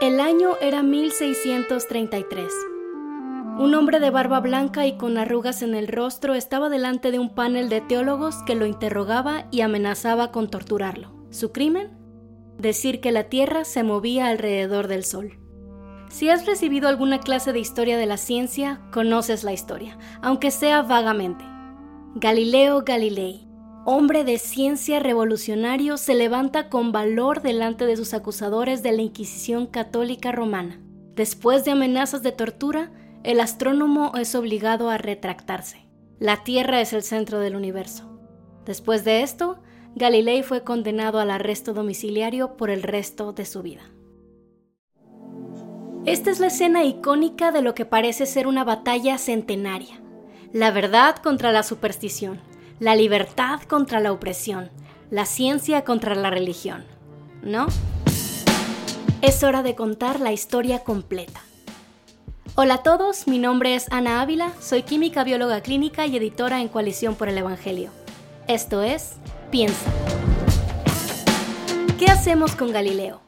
El año era 1633. Un hombre de barba blanca y con arrugas en el rostro estaba delante de un panel de teólogos que lo interrogaba y amenazaba con torturarlo. ¿Su crimen? Decir que la Tierra se movía alrededor del Sol. Si has recibido alguna clase de historia de la ciencia, conoces la historia, aunque sea vagamente. Galileo Galilei, hombre de ciencia revolucionario, se levanta con valor delante de sus acusadores de la Inquisición católica romana. Después de amenazas de tortura, el astrónomo es obligado a retractarse. La Tierra es el centro del universo. Después de esto, Galilei fue condenado al arresto domiciliario por el resto de su vida. Esta es la escena icónica de lo que parece ser una batalla centenaria. La verdad contra la superstición, la libertad contra la opresión, la ciencia contra la religión. ¿No? Es hora de contar la historia completa. Hola a todos, mi nombre es Ana Ávila, soy química bióloga clínica y editora en Coalición por el Evangelio. Esto es Piensa. ¿Qué hacemos con Galileo?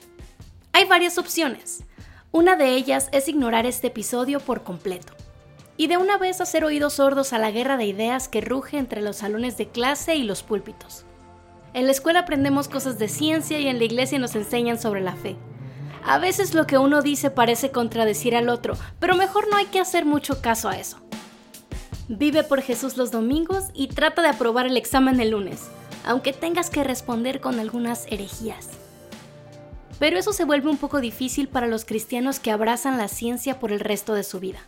Hay varias opciones. Una de ellas es ignorar este episodio por completo y de una vez hacer oídos sordos a la guerra de ideas que ruge entre los salones de clase y los púlpitos. En la escuela aprendemos cosas de ciencia y en la iglesia nos enseñan sobre la fe. A veces lo que uno dice parece contradecir al otro, pero mejor no hay que hacer mucho caso a eso. Vive por Jesús los domingos y trata de aprobar el examen el lunes, aunque tengas que responder con algunas herejías. Pero eso se vuelve un poco difícil para los cristianos que abrazan la ciencia por el resto de su vida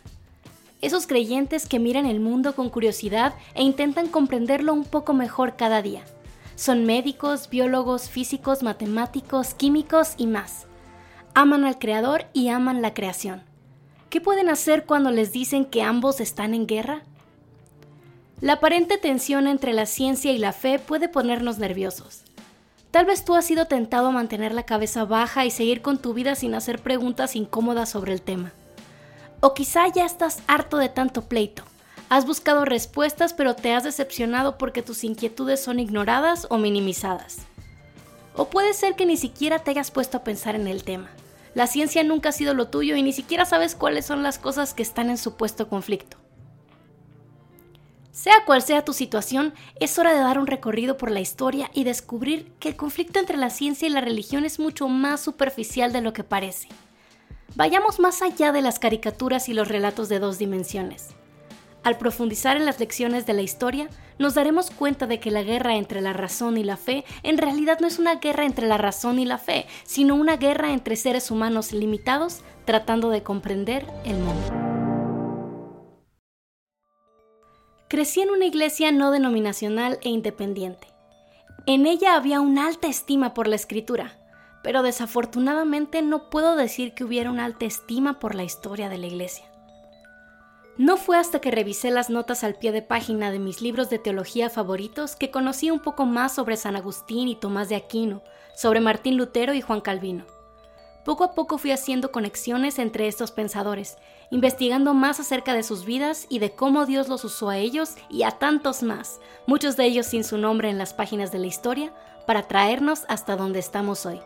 esos creyentes que miran el mundo con curiosidad e intentan comprenderlo un poco mejor cada día. Son médicos, biólogos, físicos, matemáticos, químicos y más. Aman al Creador y aman la creación. ¿Qué pueden hacer cuando les dicen que ambos están en guerra? La aparente tensión entre la ciencia y la fe puede ponernos nerviosos. Tal vez tú has sido tentado a mantener la cabeza baja y seguir con tu vida sin hacer preguntas incómodas sobre el tema. O quizá ya estás harto de tanto pleito. Has buscado respuestas pero te has decepcionado porque tus inquietudes son ignoradas o minimizadas. O puede ser que ni siquiera te hayas puesto a pensar en el tema. La ciencia nunca ha sido lo tuyo y ni siquiera sabes cuáles son las cosas que están en supuesto conflicto. Sea cual sea tu situación, es hora de dar un recorrido por la historia y descubrir que el conflicto entre la ciencia y la religión es mucho más superficial de lo que parece. Vayamos más allá de las caricaturas y los relatos de dos dimensiones. Al profundizar en las lecciones de la historia, nos daremos cuenta de que la guerra entre la razón y la fe en realidad no es una guerra entre la razón y la fe, sino una guerra entre seres humanos limitados tratando de comprender el mundo. Crecí en una iglesia no denominacional e independiente. En ella había una alta estima por la escritura, pero desafortunadamente no puedo decir que hubiera una alta estima por la historia de la iglesia. No fue hasta que revisé las notas al pie de página de mis libros de teología favoritos que conocí un poco más sobre San Agustín y Tomás de Aquino, sobre Martín Lutero y Juan Calvino. Poco a poco fui haciendo conexiones entre estos pensadores, investigando más acerca de sus vidas y de cómo Dios los usó a ellos y a tantos más, muchos de ellos sin su nombre en las páginas de la historia, para traernos hasta donde estamos hoy.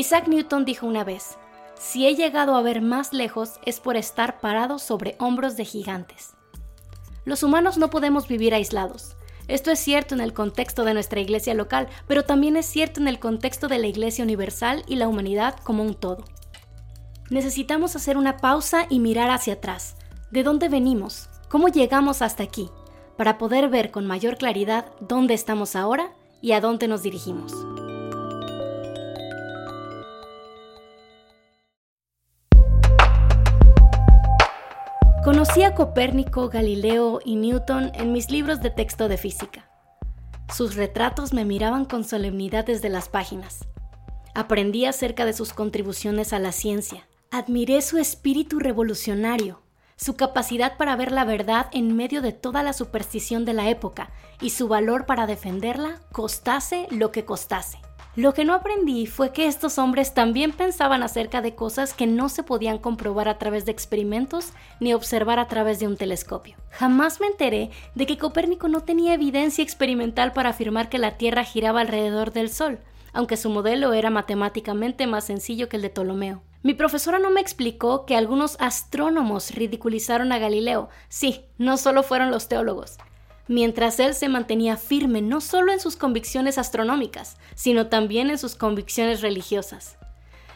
Isaac Newton dijo una vez, si he llegado a ver más lejos es por estar parado sobre hombros de gigantes. Los humanos no podemos vivir aislados. Esto es cierto en el contexto de nuestra iglesia local, pero también es cierto en el contexto de la iglesia universal y la humanidad como un todo. Necesitamos hacer una pausa y mirar hacia atrás. ¿De dónde venimos? ¿Cómo llegamos hasta aquí? Para poder ver con mayor claridad dónde estamos ahora y a dónde nos dirigimos. Conocí a Copérnico, Galileo y Newton en mis libros de texto de física. Sus retratos me miraban con solemnidad desde las páginas. Aprendí acerca de sus contribuciones a la ciencia. Admiré su espíritu revolucionario, su capacidad para ver la verdad en medio de toda la superstición de la época y su valor para defenderla, costase lo que costase. Lo que no aprendí fue que estos hombres también pensaban acerca de cosas que no se podían comprobar a través de experimentos ni observar a través de un telescopio. Jamás me enteré de que Copérnico no tenía evidencia experimental para afirmar que la Tierra giraba alrededor del Sol, aunque su modelo era matemáticamente más sencillo que el de Ptolomeo. Mi profesora no me explicó que algunos astrónomos ridiculizaron a Galileo. Sí, no solo fueron los teólogos. Mientras él se mantenía firme no solo en sus convicciones astronómicas, sino también en sus convicciones religiosas.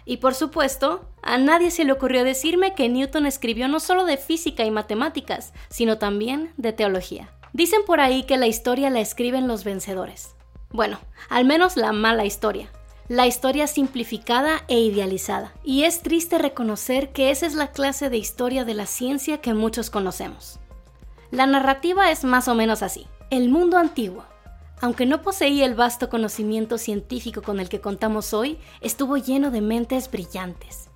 Y por supuesto, a nadie se le ocurrió decirme que Newton escribió no solo de física y matemáticas, sino también de teología. Dicen por ahí que la historia la escriben los vencedores. Bueno, al menos la mala historia. La historia simplificada e idealizada. Y es triste reconocer que esa es la clase de historia de la ciencia que muchos conocemos. La narrativa es más o menos así. El mundo antiguo, aunque no poseía el vasto conocimiento científico con el que contamos hoy, estuvo lleno de mentes brillantes.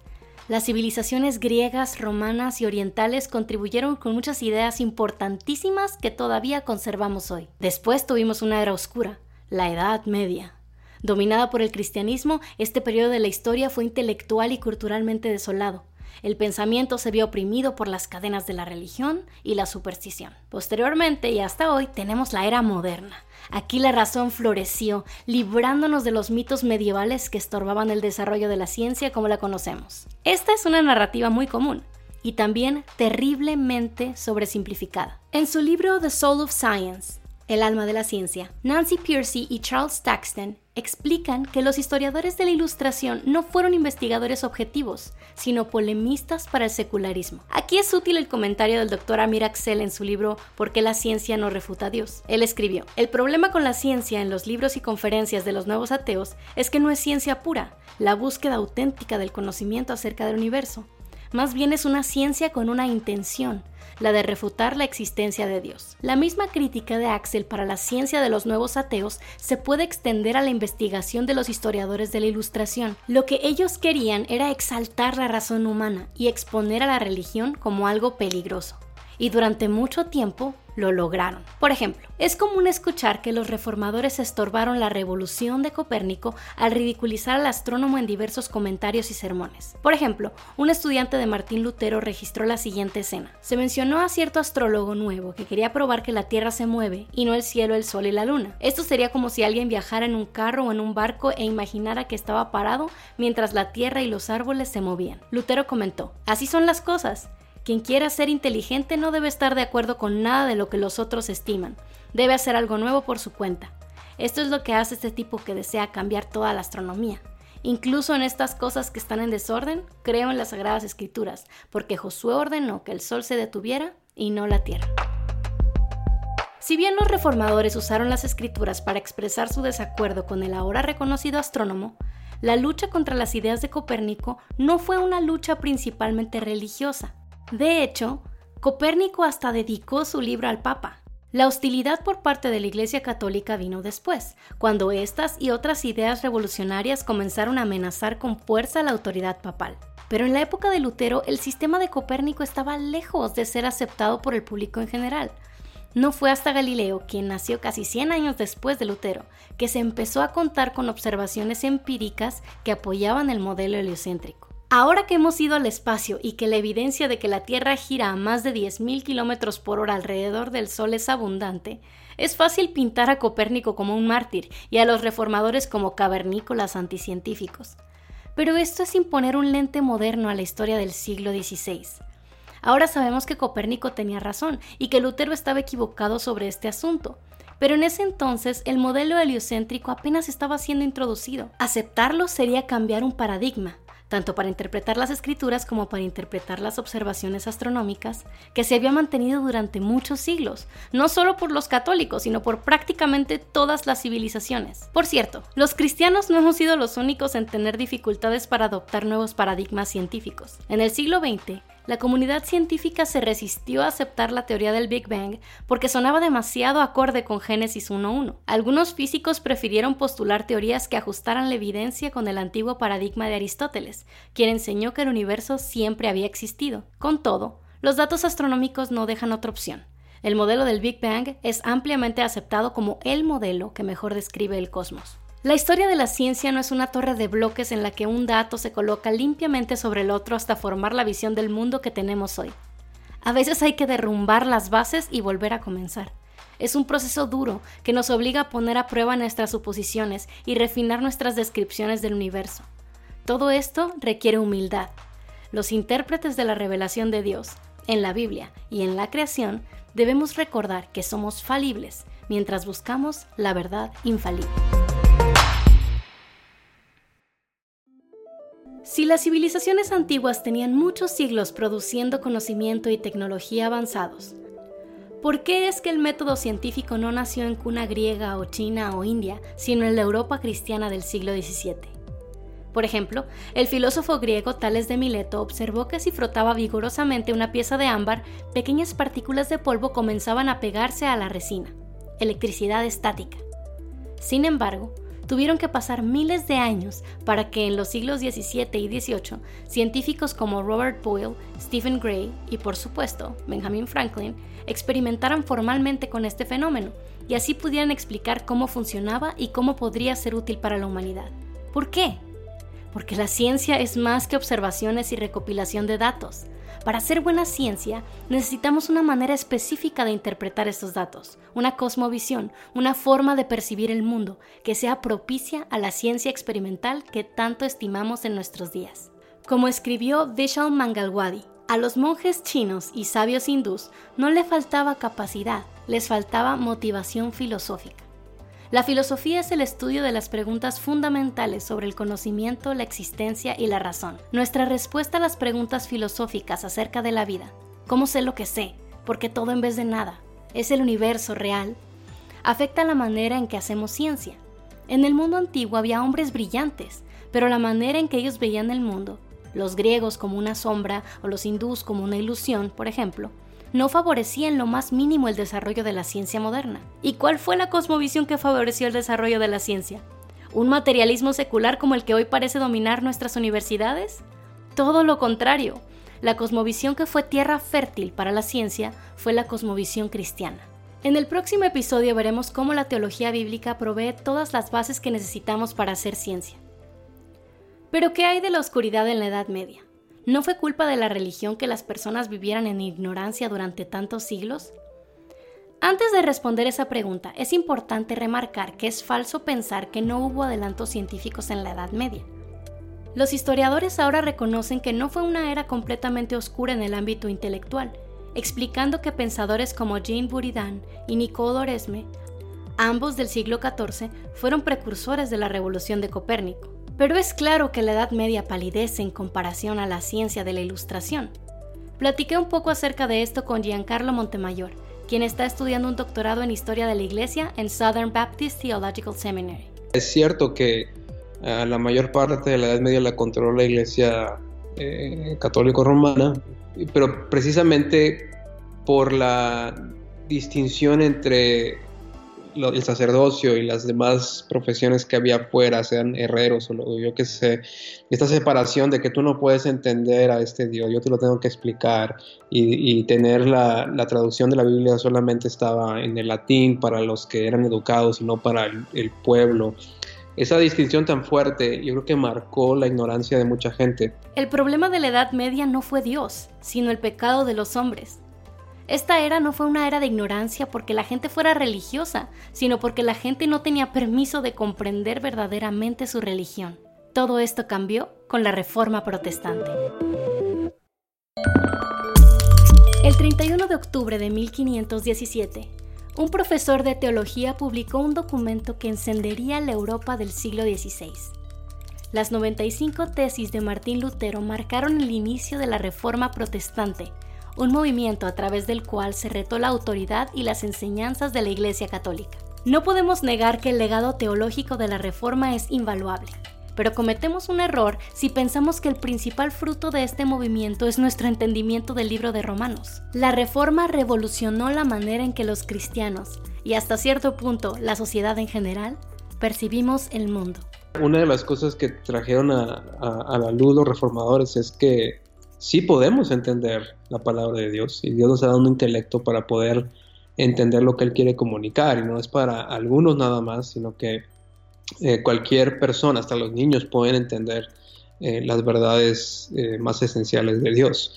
Las civilizaciones griegas, romanas y orientales contribuyeron con muchas ideas importantísimas que todavía conservamos hoy. Después tuvimos una era oscura, la Edad Media. Dominada por el cristianismo, este periodo de la historia fue intelectual y culturalmente desolado. El pensamiento se vio oprimido por las cadenas de la religión y la superstición. Posteriormente y hasta hoy tenemos la era moderna. Aquí la razón floreció, librándonos de los mitos medievales que estorbaban el desarrollo de la ciencia como la conocemos. Esta es una narrativa muy común y también terriblemente sobresimplificada. En su libro The Soul of Science, El alma de la ciencia, Nancy Piercy y Charles Taxton explican que los historiadores de la Ilustración no fueron investigadores objetivos, sino polemistas para el secularismo. Aquí es útil el comentario del doctor Amir Axel en su libro ¿Por qué la ciencia no refuta a Dios? Él escribió, el problema con la ciencia en los libros y conferencias de los nuevos ateos es que no es ciencia pura, la búsqueda auténtica del conocimiento acerca del universo. Más bien es una ciencia con una intención, la de refutar la existencia de Dios. La misma crítica de Axel para la ciencia de los nuevos ateos se puede extender a la investigación de los historiadores de la Ilustración. Lo que ellos querían era exaltar la razón humana y exponer a la religión como algo peligroso. Y durante mucho tiempo lo lograron. Por ejemplo, es común escuchar que los reformadores estorbaron la revolución de Copérnico al ridiculizar al astrónomo en diversos comentarios y sermones. Por ejemplo, un estudiante de Martín Lutero registró la siguiente escena. Se mencionó a cierto astrólogo nuevo que quería probar que la Tierra se mueve y no el cielo, el sol y la luna. Esto sería como si alguien viajara en un carro o en un barco e imaginara que estaba parado mientras la Tierra y los árboles se movían. Lutero comentó, así son las cosas. Quien quiera ser inteligente no debe estar de acuerdo con nada de lo que los otros estiman. Debe hacer algo nuevo por su cuenta. Esto es lo que hace este tipo que desea cambiar toda la astronomía. Incluso en estas cosas que están en desorden, creo en las sagradas escrituras, porque Josué ordenó que el sol se detuviera y no la tierra. Si bien los reformadores usaron las escrituras para expresar su desacuerdo con el ahora reconocido astrónomo, la lucha contra las ideas de Copérnico no fue una lucha principalmente religiosa. De hecho, Copérnico hasta dedicó su libro al Papa. La hostilidad por parte de la Iglesia Católica vino después, cuando estas y otras ideas revolucionarias comenzaron a amenazar con fuerza la autoridad papal. Pero en la época de Lutero el sistema de Copérnico estaba lejos de ser aceptado por el público en general. No fue hasta Galileo, quien nació casi 100 años después de Lutero, que se empezó a contar con observaciones empíricas que apoyaban el modelo heliocéntrico. Ahora que hemos ido al espacio y que la evidencia de que la Tierra gira a más de 10.000 km por hora alrededor del Sol es abundante, es fácil pintar a Copérnico como un mártir y a los reformadores como cavernícolas anticientíficos. Pero esto es imponer un lente moderno a la historia del siglo XVI. Ahora sabemos que Copérnico tenía razón y que Lutero estaba equivocado sobre este asunto. Pero en ese entonces el modelo heliocéntrico apenas estaba siendo introducido. Aceptarlo sería cambiar un paradigma, tanto para interpretar las escrituras como para interpretar las observaciones astronómicas, que se había mantenido durante muchos siglos, no solo por los católicos, sino por prácticamente todas las civilizaciones. Por cierto, los cristianos no hemos sido los únicos en tener dificultades para adoptar nuevos paradigmas científicos. En el siglo XX, la comunidad científica se resistió a aceptar la teoría del Big Bang porque sonaba demasiado acorde con Génesis 1.1. Algunos físicos prefirieron postular teorías que ajustaran la evidencia con el antiguo paradigma de Aristóteles, quien enseñó que el universo siempre había existido. Con todo, los datos astronómicos no dejan otra opción. El modelo del Big Bang es ampliamente aceptado como el modelo que mejor describe el cosmos. La historia de la ciencia no es una torre de bloques en la que un dato se coloca limpiamente sobre el otro hasta formar la visión del mundo que tenemos hoy. A veces hay que derrumbar las bases y volver a comenzar. Es un proceso duro que nos obliga a poner a prueba nuestras suposiciones y refinar nuestras descripciones del universo. Todo esto requiere humildad. Los intérpretes de la revelación de Dios, en la Biblia y en la creación, debemos recordar que somos falibles mientras buscamos la verdad infalible. Si las civilizaciones antiguas tenían muchos siglos produciendo conocimiento y tecnología avanzados, ¿por qué es que el método científico no nació en cuna griega o china o india, sino en la Europa cristiana del siglo XVII? Por ejemplo, el filósofo griego Tales de Mileto observó que si frotaba vigorosamente una pieza de ámbar, pequeñas partículas de polvo comenzaban a pegarse a la resina, electricidad estática. Sin embargo, tuvieron que pasar miles de años para que en los siglos XVII y XVIII científicos como Robert Boyle, Stephen Gray y por supuesto Benjamin Franklin experimentaran formalmente con este fenómeno y así pudieran explicar cómo funcionaba y cómo podría ser útil para la humanidad. ¿Por qué? Porque la ciencia es más que observaciones y recopilación de datos. Para hacer buena ciencia necesitamos una manera específica de interpretar estos datos, una cosmovisión, una forma de percibir el mundo que sea propicia a la ciencia experimental que tanto estimamos en nuestros días. Como escribió Vishal Mangalwadi, a los monjes chinos y sabios hindús no le faltaba capacidad, les faltaba motivación filosófica. La filosofía es el estudio de las preguntas fundamentales sobre el conocimiento, la existencia y la razón. Nuestra respuesta a las preguntas filosóficas acerca de la vida, ¿cómo sé lo que sé? Porque todo en vez de nada, es el universo real, afecta la manera en que hacemos ciencia. En el mundo antiguo había hombres brillantes, pero la manera en que ellos veían el mundo, los griegos como una sombra o los hindús como una ilusión, por ejemplo, no favorecía en lo más mínimo el desarrollo de la ciencia moderna. ¿Y cuál fue la cosmovisión que favoreció el desarrollo de la ciencia? ¿Un materialismo secular como el que hoy parece dominar nuestras universidades? Todo lo contrario. La cosmovisión que fue tierra fértil para la ciencia fue la cosmovisión cristiana. En el próximo episodio veremos cómo la teología bíblica provee todas las bases que necesitamos para hacer ciencia. Pero ¿qué hay de la oscuridad en la Edad Media? ¿No fue culpa de la religión que las personas vivieran en ignorancia durante tantos siglos? Antes de responder esa pregunta, es importante remarcar que es falso pensar que no hubo adelantos científicos en la Edad Media. Los historiadores ahora reconocen que no fue una era completamente oscura en el ámbito intelectual, explicando que pensadores como Jean Buridan y Nicole Oresme, ambos del siglo XIV, fueron precursores de la revolución de Copérnico. Pero es claro que la Edad Media palidece en comparación a la ciencia de la Ilustración. Platiqué un poco acerca de esto con Giancarlo Montemayor, quien está estudiando un doctorado en Historia de la Iglesia en Southern Baptist Theological Seminary. Es cierto que eh, la mayor parte de la Edad Media la controló la Iglesia eh, católico-romana, pero precisamente por la distinción entre el sacerdocio y las demás profesiones que había afuera, sean herreros o lo, yo que sé, esta separación de que tú no puedes entender a este Dios, yo te lo tengo que explicar y, tener la, traducción de la Biblia solamente estaba en el latín para los que eran educados y no para el pueblo. Esa distinción tan fuerte yo creo que marcó la ignorancia de mucha gente. El problema de la Edad Media no fue Dios, sino el pecado de los hombres. Esta era no fue una era de ignorancia porque la gente fuera religiosa, sino porque la gente no tenía permiso de comprender verdaderamente su religión. Todo esto cambió con la Reforma Protestante. El 31 de octubre de 1517, un profesor de teología publicó un documento que encendería la Europa del siglo XVI. Las 95 tesis de Martín Lutero marcaron el inicio de la Reforma Protestante, un movimiento a través del cual se retó la autoridad y las enseñanzas de la Iglesia Católica. No podemos negar que el legado teológico de la Reforma es invaluable, pero cometemos un error si pensamos que el principal fruto de este movimiento es nuestro entendimiento del libro de Romanos. La Reforma revolucionó la manera en que los cristianos, y hasta cierto punto la sociedad en general, percibimos el mundo. Una de las cosas que trajeron a, la luz los reformadores es que sí podemos entender la palabra de Dios y Dios nos ha dado un intelecto para poder entender lo que Él quiere comunicar y no es para algunos nada más, sino que eh, cualquier persona, hasta los niños, pueden entender eh, las verdades eh, más esenciales de Dios.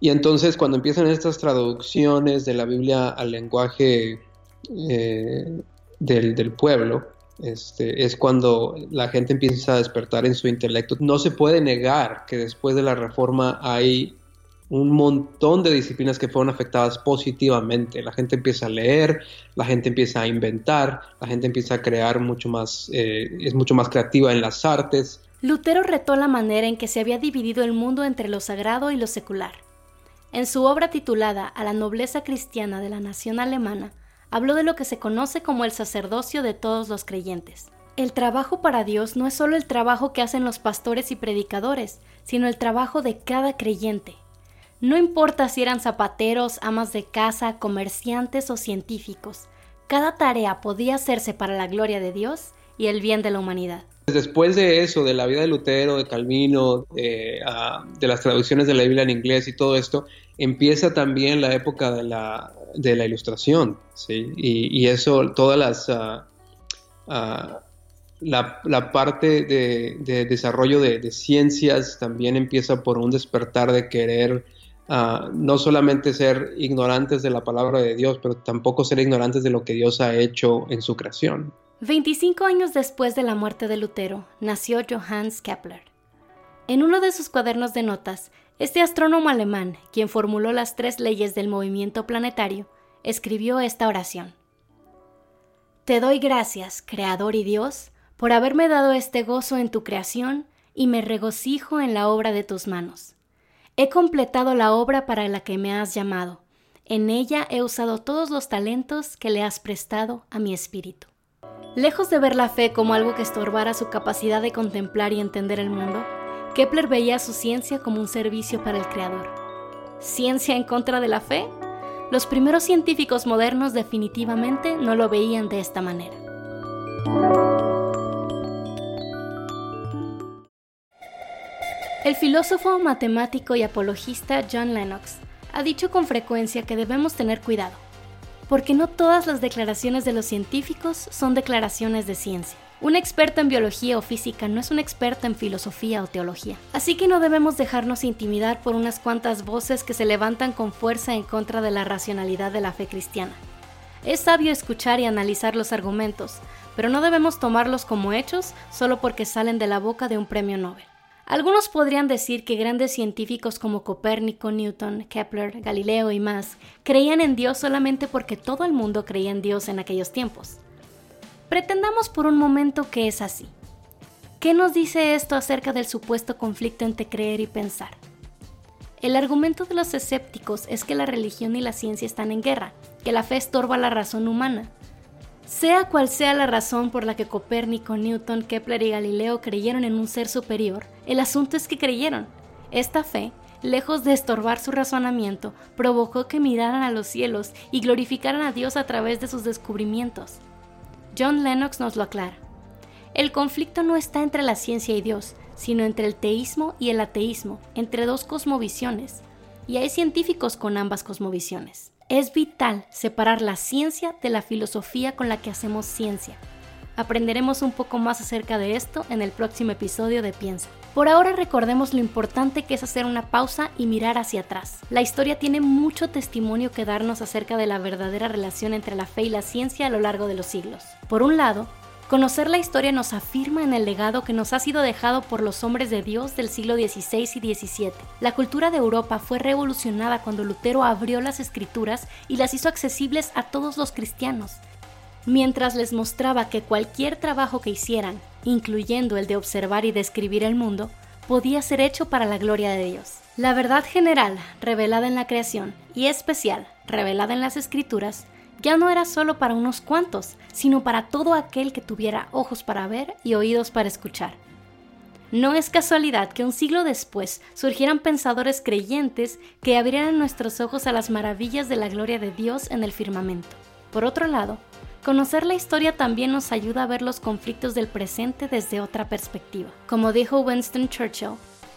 Y entonces cuando empiezan estas traducciones de la Biblia al lenguaje eh, del, pueblo, este, es cuando la gente empieza a despertar en su intelecto. No se puede negar que después de la reforma hay un montón de disciplinas que fueron afectadas positivamente. La gente empieza a leer, la gente empieza a inventar, la gente empieza a crear mucho más, eh, es mucho más creativa en las artes. Lutero retó la manera en que se había dividido el mundo entre lo sagrado y lo secular. En su obra titulada A la nobleza cristiana de la nación alemana, habló de lo que se conoce como el sacerdocio de todos los creyentes. El trabajo para Dios no es solo el trabajo que hacen los pastores y predicadores, sino el trabajo de cada creyente. No importa si eran zapateros, amas de casa, comerciantes o científicos, cada tarea podía hacerse para la gloria de Dios y el bien de la humanidad. Después de eso, de la vida de Lutero, de Calvino, ah, de las traducciones de la Biblia en inglés y todo esto, empieza también la época de la, de ilustración, ¿sí? Y, eso, todas las... Ah, ah, la, parte de, desarrollo de, ciencias también empieza por un despertar de querer no solamente ser ignorantes de la palabra de Dios, pero tampoco ser ignorantes de lo que Dios ha hecho en su creación. 25 años después de la muerte de Lutero, nació Johannes Kepler. En uno de sus cuadernos de notas, este astrónomo alemán, quien formuló las tres leyes del movimiento planetario, escribió esta oración. Te doy gracias, Creador y Dios, por haberme dado este gozo en tu creación y me regocijo en la obra de tus manos. He completado la obra para la que me has llamado. En ella he usado todos los talentos que le has prestado a mi espíritu. Lejos de ver la fe como algo que estorbara su capacidad de contemplar y entender el mundo, Kepler veía su ciencia como un servicio para el Creador. ¿Ciencia en contra de la fe? Los primeros científicos modernos definitivamente no lo veían de esta manera. El filósofo, matemático y apologista John Lennox ha dicho con frecuencia que debemos tener cuidado porque no todas las declaraciones de los científicos son declaraciones de ciencia. Un experto en biología o física no es un experto en filosofía o teología. Así que no debemos dejarnos intimidar por unas cuantas voces que se levantan con fuerza en contra de la racionalidad de la fe cristiana. Es sabio escuchar y analizar los argumentos, pero no debemos tomarlos como hechos solo porque salen de la boca de un premio Nobel. Algunos podrían decir que grandes científicos como Copérnico, Newton, Kepler, Galileo y más creían en Dios solamente porque todo el mundo creía en Dios en aquellos tiempos. Pretendamos por un momento que es así. ¿Qué nos dice esto acerca del supuesto conflicto entre creer y pensar? El argumento de los escépticos es que la religión y la ciencia están en guerra, que la fe estorba la razón humana, sea cual sea la razón por la que Copérnico, Newton, Kepler y Galileo creyeron en un ser superior, el asunto es que creyeron. Esta fe, lejos de estorbar su razonamiento, provocó que miraran a los cielos y glorificaran a Dios a través de sus descubrimientos. John Lennox nos lo aclara. El conflicto no está entre la ciencia y Dios, sino entre el teísmo y el ateísmo, entre dos cosmovisiones, y hay científicos con ambas cosmovisiones. Es vital separar la ciencia de la filosofía con la que hacemos ciencia. Aprenderemos un poco más acerca de esto en el próximo episodio de Piensa. Por ahora recordemos lo importante que es hacer una pausa y mirar hacia atrás. La historia tiene mucho testimonio que darnos acerca de la verdadera relación entre la fe y la ciencia a lo largo de los siglos. Por un lado, Conocer la historia nos afirma en el legado que nos ha sido dejado por los hombres de Dios del siglo XVI y XVII. La cultura de Europa fue revolucionada cuando Lutero abrió las escrituras y las hizo accesibles a todos los cristianos, mientras les mostraba que cualquier trabajo que hicieran, incluyendo el de observar y describir el mundo, podía ser hecho para la gloria de Dios. La verdad general, revelada en la creación, y especial, revelada en las escrituras, ya no era solo para unos cuantos, sino para todo aquel que tuviera ojos para ver y oídos para escuchar. No es casualidad que un siglo después surgieran pensadores creyentes que abrieran nuestros ojos a las maravillas de la gloria de Dios en el firmamento. Por otro lado, conocer la historia también nos ayuda a ver los conflictos del presente desde otra perspectiva. Como dijo Winston Churchill,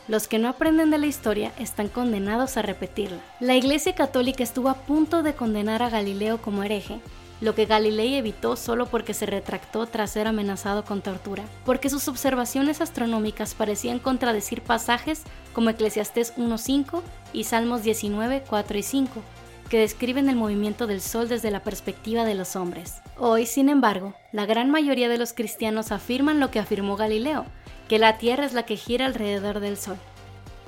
los que no aprenden de la historia están condenados a repetirla. La Iglesia Católica estuvo a punto de condenar a Galileo como hereje, lo que Galilei evitó solo porque se retractó tras ser amenazado con tortura, porque sus observaciones astronómicas parecían contradecir pasajes como Eclesiastés 1.5 y Salmos 19, 4 y 5, que describen el movimiento del Sol desde la perspectiva de los hombres. Hoy, sin embargo, la gran mayoría de los cristianos afirman lo que afirmó Galileo, que la Tierra es la que gira alrededor del Sol.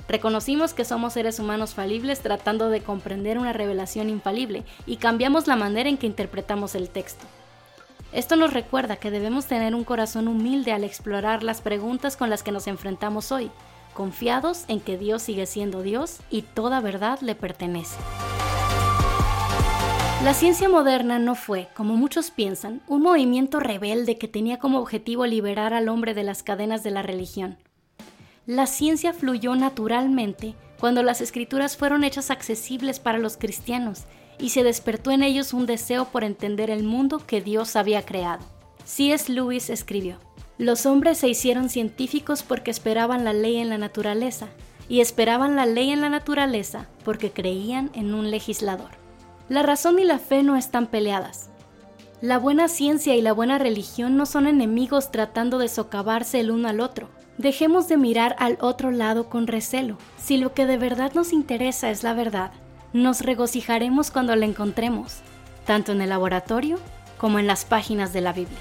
Reconocimos que somos seres humanos falibles tratando de comprender una revelación infalible y cambiamos la manera en que interpretamos el texto. Esto nos recuerda que debemos tener un corazón humilde al explorar las preguntas con las que nos enfrentamos hoy, confiados en que Dios sigue siendo Dios y toda verdad le pertenece. La ciencia moderna no fue, como muchos piensan, un movimiento rebelde que tenía como objetivo liberar al hombre de las cadenas de la religión. La ciencia fluyó naturalmente cuando las escrituras fueron hechas accesibles para los cristianos y se despertó en ellos un deseo por entender el mundo que Dios había creado. C.S. Lewis escribió, Los hombres se hicieron científicos porque esperaban la ley en la naturaleza, y esperaban la ley en la naturaleza porque creían en un legislador. La razón y la fe no están peleadas. La buena ciencia y la buena religión no son enemigos tratando de socavarse el uno al otro. Dejemos de mirar al otro lado con recelo. Si lo que de verdad nos interesa es la verdad, nos regocijaremos cuando la encontremos, tanto en el laboratorio como en las páginas de la Biblia.